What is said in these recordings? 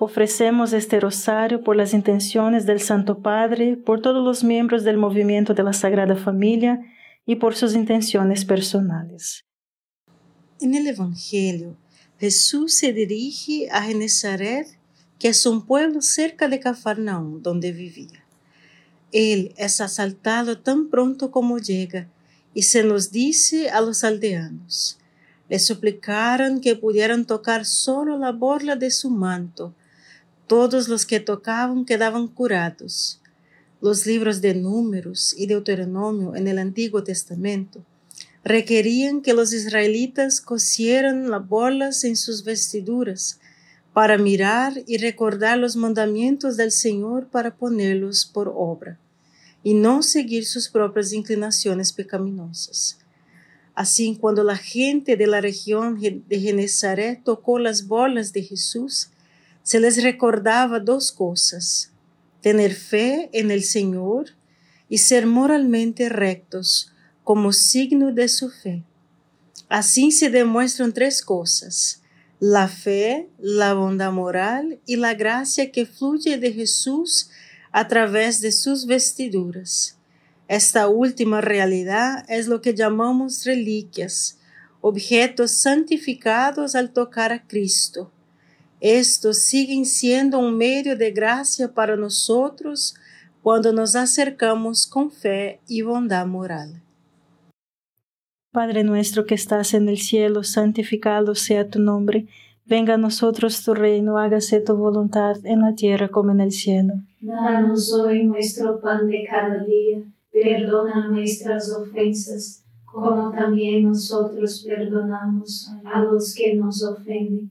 Ofrecemos este rosario por las intenciones del Santo Padre, por todos los miembros del movimiento de la Sagrada Familia y por sus intenciones personales. En el Evangelio, Jesús se dirige a Genezaret, que es un pueblo cerca de Cafarnaúm, donde vivía. Él es asaltado tan pronto como llega y se nos dice a los aldeanos. Le suplicaron que pudieran tocar solo la borla de su manto, todos los que tocaban quedaban curados. Los libros de Números y Deuteronomio en el Antiguo Testamento requerían que los israelitas cosieran las bolas en sus vestiduras para mirar y recordar los mandamientos del Señor para ponerlos por obra y no seguir sus propias inclinaciones pecaminosas. Así, cuando la gente de la región de Genezaret tocó las bolas de Jesús, se les recordaba dos cosas, tener fe en el Señor y ser moralmente rectos como signo de su fe. Así se demuestran tres cosas, la fe, la bondad moral y la gracia que fluye de Jesús a través de sus vestiduras. Esta última realidad es lo que llamamos reliquias, objetos santificados al tocar a Cristo estos siguen siendo un medio de gracia para nosotros cuando nos acercamos con fe y bondad moral. Padre nuestro que estás en el cielo, santificado sea tu nombre. Venga a nosotros tu reino, hágase tu voluntad en la tierra como en el cielo. Danos hoy nuestro pan de cada día, perdona nuestras ofensas, como también nosotros perdonamos a los que nos ofenden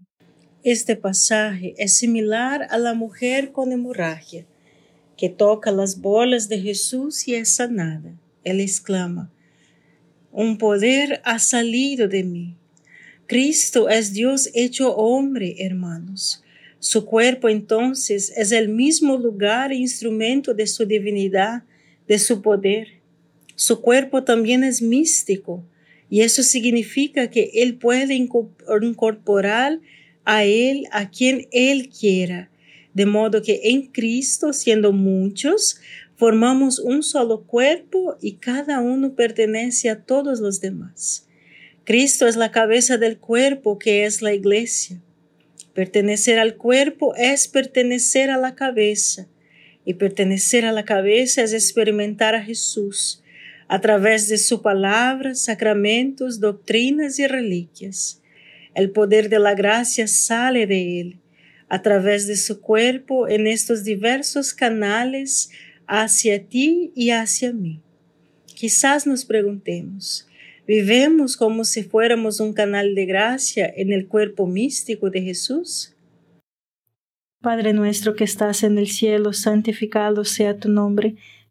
Este pasaje es similar a la mujer con hemorragia, que toca las bolas de Jesús y es sanada. Él exclama, un poder ha salido de mí. Cristo es Dios hecho hombre, hermanos. Su cuerpo entonces es el mismo lugar e instrumento de su divinidad de su poder. Su cuerpo también es místico y eso significa que Él puede incorporar a Él a quien Él quiera, de modo que en Cristo, siendo muchos, formamos un solo cuerpo y cada uno pertenece a todos los demás. Cristo es la cabeza del cuerpo que es la iglesia. Pertenecer al cuerpo es pertenecer a la cabeza y pertenecer a la cabeza es experimentar a Jesús a través de su palabra, sacramentos, doctrinas y reliquias. El poder de la gracia sale de él a través de su cuerpo en estos diversos canales hacia ti y hacia mí. Quizás nos preguntemos, ¿vivemos como si fuéramos un canal de gracia en el cuerpo místico de Jesús? Padre nuestro que estás en el cielo, santificado sea tu nombre.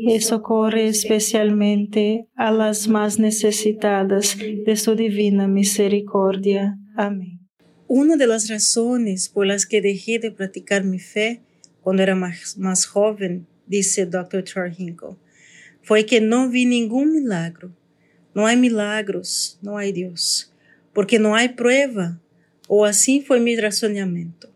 y socorre especialmente a las más necesitadas de su divina misericordia. Amén. Una de las razones por las que dejé de practicar mi fe cuando era más, joven, dice Dr. Hinkle, fue que no vi ningún milagro. No hay milagros, no hay Dios, porque no hay prueba, o así fue mi razonamiento.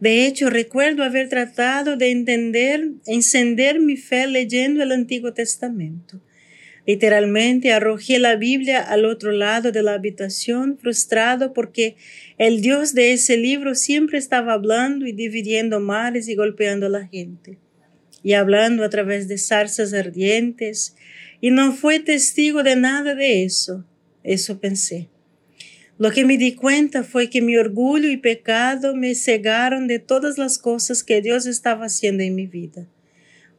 De hecho, recuerdo haber tratado de entender, encender mi fe leyendo el Antiguo Testamento. Literalmente arrojé la Biblia al otro lado de la habitación, frustrado porque el Dios de ese libro siempre estaba hablando y dividiendo mares y golpeando a la gente, y hablando a través de zarzas ardientes, y no fue testigo de nada de eso. Eso pensé. Lo que me di cuenta fue que mi orgullo y pecado me cegaron de todas las cosas que Dios estaba haciendo en mi vida.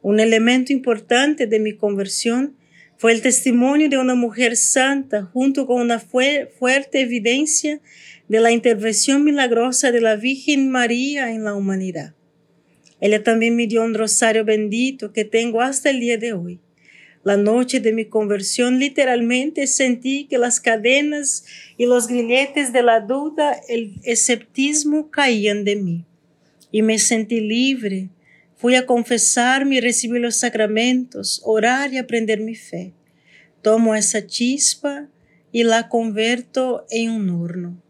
Un elemento importante de mi conversión fue el testimonio de una mujer santa junto con una fuerte evidencia de la intervención milagrosa de la Virgen María en la humanidad. Ella también me dio un rosario bendito que tengo hasta el día de hoy. La noche de mi conversión literalmente sentí que las cadenas y los grilletes de la duda, el esceptismo caían de mí. Y me sentí libre. Fui a confesarme y recibir los sacramentos, orar y aprender mi fe. Tomo esa chispa y la converto en un horno.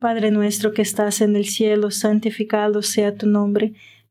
Padre nuestro que estás en el cielo, santificado sea tu nombre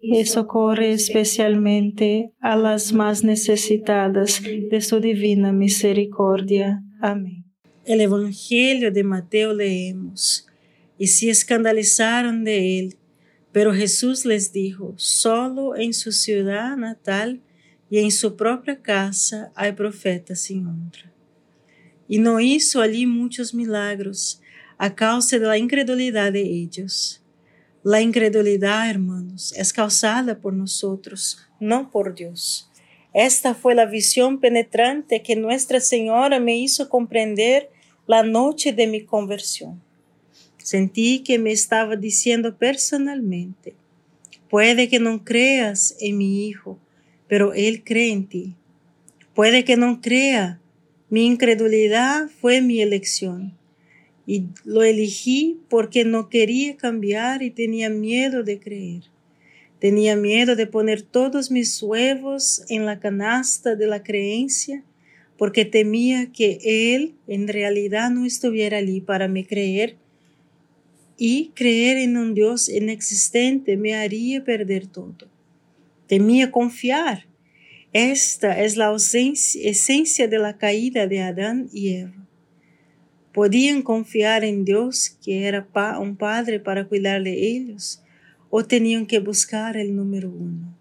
y socorre especialmente a las más necesitadas de su divina misericordia. Amén. El Evangelio de Mateo leemos, y se escandalizaron de él, pero Jesús les dijo, solo en su ciudad natal y en su propia casa hay profetas sin honra. Y no hizo allí muchos milagros a causa de la incredulidad de ellos la incredulidad, hermanos, es causada por nosotros, no por Dios. Esta fue la visión penetrante que Nuestra Señora me hizo comprender la noche de mi conversión. Sentí que me estaba diciendo personalmente, puede que no creas en mi Hijo, pero Él cree en ti. Puede que no crea, mi incredulidad fue mi elección y lo elegí porque no quería cambiar y tenía miedo de creer. Tenía miedo de poner todos mis huevos en la canasta de la creencia porque temía que Él en realidad no estuviera allí para me creer y creer en un Dios inexistente me haría perder todo. Temía confiar. Esta es la esencia de la caída de Adán y Eva. ¿Podían confiar en Dios que era un padre para cuidar de ellos o tenían que buscar el número uno?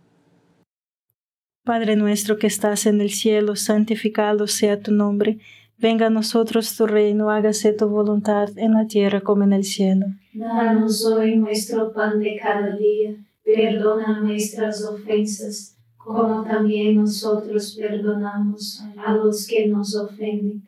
Padre nuestro que estás en el cielo, santificado sea tu nombre. Venga a nosotros tu reino, hágase tu voluntad en la tierra como en el cielo. Danos hoy nuestro pan de cada día, perdona nuestras ofensas, como también nosotros perdonamos a los que nos ofenden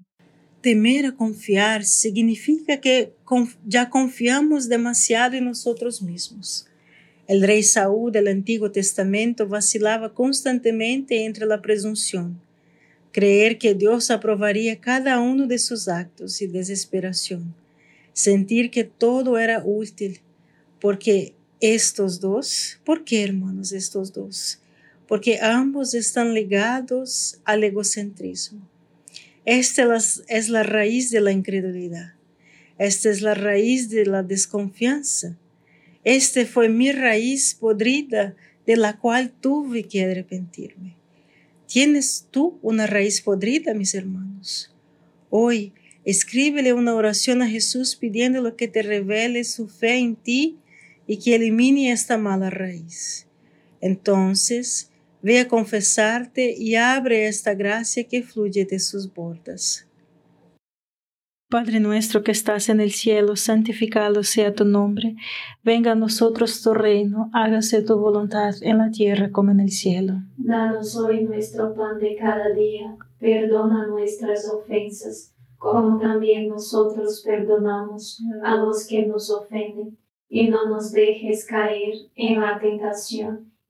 Temer a confiar significa que ya confiamos demasiado en nosotros mismos. El rey Saúl del Antiguo Testamento vacilaba constantemente entre la presunción, creer que Dios aprobaría cada uno de sus actos y desesperación, sentir que todo era útil, porque estos dos, ¿por qué hermanos estos dos? Porque ambos están ligados al egocentrismo. Esta es la raíz de la incredulidad. Esta es la raíz de la desconfianza. Esta fue mi raíz podrida de la cual tuve que arrepentirme. ¿Tienes tú una raíz podrida, mis hermanos? Hoy, escríbele una oración a Jesús pidiéndole que te revele su fe en ti y que elimine esta mala raíz. Entonces, ve a confesarte y abre esta gracia que fluye de sus bordas. Padre nuestro que estás en el cielo, santificado sea tu nombre. Venga a nosotros tu reino, hágase tu voluntad en la tierra como en el cielo. Danos hoy nuestro pan de cada día, perdona nuestras ofensas, como también nosotros perdonamos a los que nos ofenden y no nos dejes caer en la tentación,